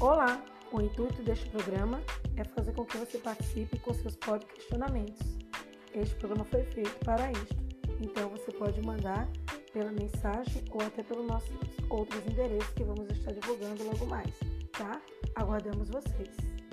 Olá! O intuito deste programa é fazer com que você participe com seus próprios questionamentos. Este programa foi feito para isto, então você pode mandar pela mensagem ou até pelos nossos outros endereços que vamos estar divulgando logo mais, tá? Aguardamos vocês!